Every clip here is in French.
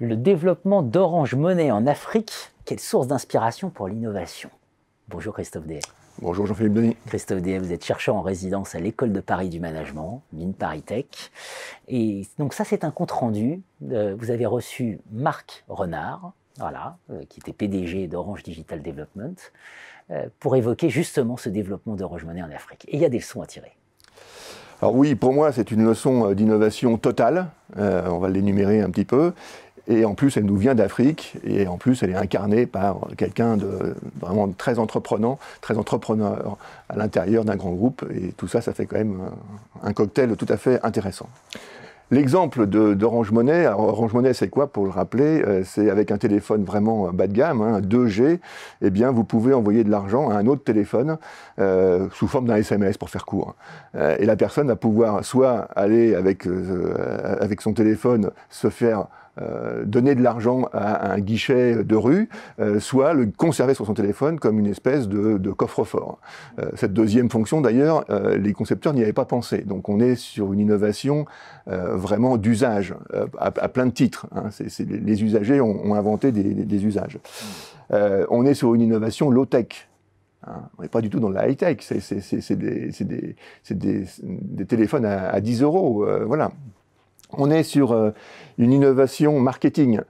développement d'Orange Monnaie en Afrique, quelle source d'inspiration pour l'innovation Bonjour Christophe Dehay. Bonjour Jean-Philippe Denis. Christophe Dehay, vous êtes chercheur en résidence à l'école de Paris du management, Mine Paris Tech. Et donc ça, c'est un compte rendu. Vous avez reçu Marc Renard, voilà, euh, qui était PDG d'Orange Digital Development, euh, pour évoquer justement ce développement d'Orange Monnaie en Afrique. Et il y a des leçons à tirer. Alors oui, pour moi, c'est une leçon euh, d'innovation totale. on va l'énumérer un petit peu. Et en plus, elle nous vient d'Afrique, et en plus, elle est incarnée par quelqu'un de vraiment très entreprenant, très entrepreneur à l'intérieur d'un grand groupe, et tout ça, ça fait quand même un cocktail tout à fait intéressant. L'exemple d'Orange Monnaie, Orange Monnaie c'est quoi pour le rappeler? Euh, C'est avec un téléphone vraiment bas de gamme, hein, 2G, eh bien vous pouvez envoyer de l'argent à un autre téléphone euh, sous forme d'un SMS pour faire court. Euh, et la personne va pouvoir soit aller avec, avec son téléphone se faire euh, donner de l'argent à, un guichet de rue, euh, soit le conserver sur son téléphone comme une espèce de, coffre-fort. Euh, cette deuxième fonction, d'ailleurs, les concepteurs n'y avaient pas pensé. Donc on est sur une innovation vraiment d'usage, à, plein de titres. Hein. les, usagers ont, inventé des, usages. on est sur une innovation low-tech. Hein. on n'est pas du tout dans la high-tech, c'est des, téléphones à, à 10 euros. voilà. On est sur euh, une innovation marketing.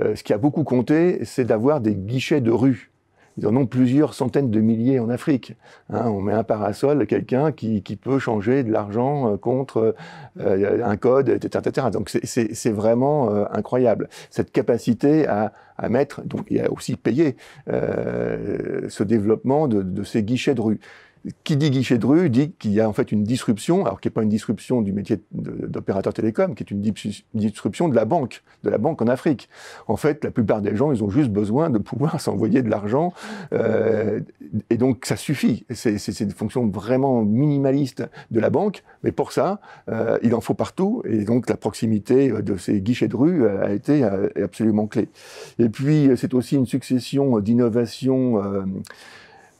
Euh, ce qui a beaucoup compté, c'est d'avoir des guichets de rue. Ils en ont plusieurs centaines de milliers en Afrique. Hein. on met un parasol, quelqu'un qui, peut changer de l'argent euh, contre un code, etc. etc. Donc c'est vraiment incroyable. Cette capacité à, mettre, donc il a aussi payé ce développement de, ces guichets de rue qui dit guichet de rue dit qu'il y a en fait une disruption, alors qui n'est pas une disruption du métier d'opérateur télécom, qui est une disruption de la banque, de la banque en Afrique. En fait, la plupart des gens, ils ont juste besoin de pouvoir s'envoyer de l'argent, euh, et donc ça suffit. C'est une fonction vraiment minimaliste de la banque, mais pour ça, euh, il en faut partout, et donc la proximité de ces guichets de rue a été absolument clé. Et puis, c'est aussi une succession d'innovations. Euh,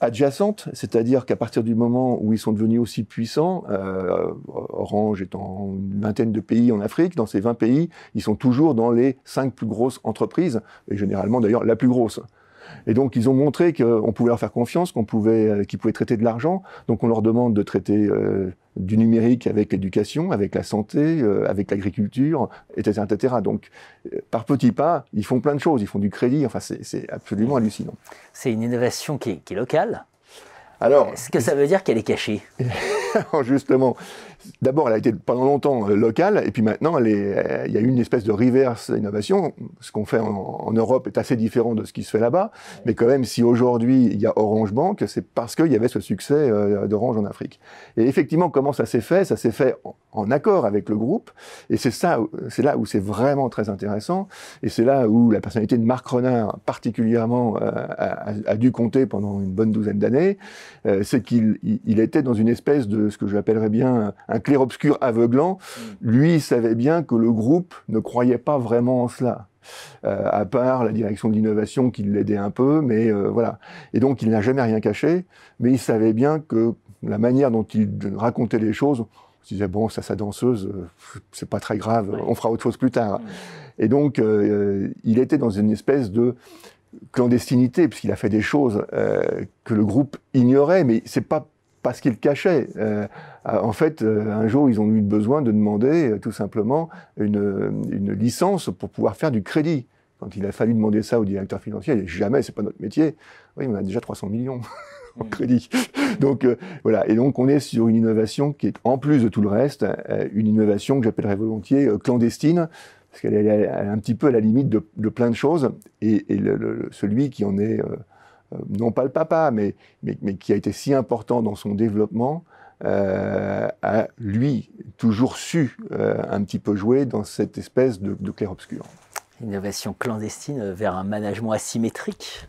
adjacentes, c'est-à-dire qu'à partir du moment où ils sont devenus aussi puissants, euh, Orange est en une vingtaine de pays en Afrique, dans ces 20 pays, ils sont toujours dans les cinq plus grosses entreprises, et généralement d'ailleurs la plus grosse. Et donc, ils ont montré qu'on pouvait leur faire confiance, qu'on pouvait, euh, qu'ils pouvaient traiter de l'argent. Donc, on leur demande de traiter euh, du numérique avec l'éducation, avec la santé, euh, avec l'agriculture, etc., etc. Donc, par petits pas, ils font plein de choses. Ils font du crédit. Enfin, c'est absolument hallucinant. C'est une innovation qui est locale. Alors, est-ce que ça veut dire qu'elle est cachée? Justement, d'abord, elle a été pendant longtemps euh, locale, et puis maintenant, il y a eu une espèce de reverse innovation. Ce qu'on fait en, Europe est assez différent de ce qui se fait là-bas, mais quand même, si aujourd'hui il y a Orange Bank, c'est parce qu'il y avait ce succès euh, d'Orange en Afrique. Et effectivement, comment ça s'est fait? Ça s'est fait en, accord avec le groupe, et c'est ça, c'est là où c'est vraiment très intéressant, et c'est là où la personnalité de Marc Renard particulièrement euh, a, dû compter pendant une bonne douzaine d'années. c'est qu'il il était dans une espèce de ce que j'appellerais bien un clair-obscur aveuglant. Mm. Lui, il savait bien que le groupe ne croyait pas vraiment en cela. Euh, à part la direction de l'innovation qui l'aidait un peu, mais euh, voilà. Et donc, il n'a jamais rien caché, mais il savait bien que la manière dont il racontait les choses, il disait, bon, ça, sa danseuse, euh, c'est pas très grave, on fera autre chose plus tard. Mm. Et donc, il était dans une espèce de clandestinité, puisqu'il a fait des choses que le groupe ignorait, mais c'est pas parce qu'il cachait. Euh, en fait, euh, un jour, ils ont eu besoin de demander euh, tout simplement une, licence pour pouvoir faire du crédit. Quand il a fallu demander ça au directeur financier, il dit jamais, c'est pas notre métier. Oui, on a déjà 300 millions en mm. crédit. Donc voilà, et donc on est sur une innovation qui est en plus de tout le reste, une innovation que j'appellerais volontiers clandestine, parce qu'elle est un petit peu à la limite de, plein de choses, et, celui qui en est euh, non pas le papa, mais, mais, qui a été si important dans son développement, euh, a lui toujours su euh, un petit peu jouer dans cette espèce de, clair-obscur. Innovation clandestine vers un management asymétrique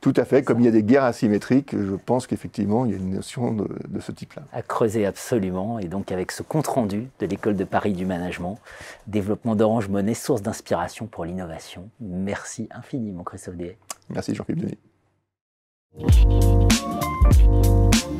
tout à fait. Comme il y a des guerres asymétriques, je pense qu'effectivement, il y a une notion de, de ce type-là. À creuser absolument. Et donc, avec ce compte-rendu de l'École de Paris du Management, développement d'Orange Monnaie, source d'inspiration pour l'innovation. Merci infiniment, Christophe Déhay. Merci, Jean-Philippe Denis. Thank you.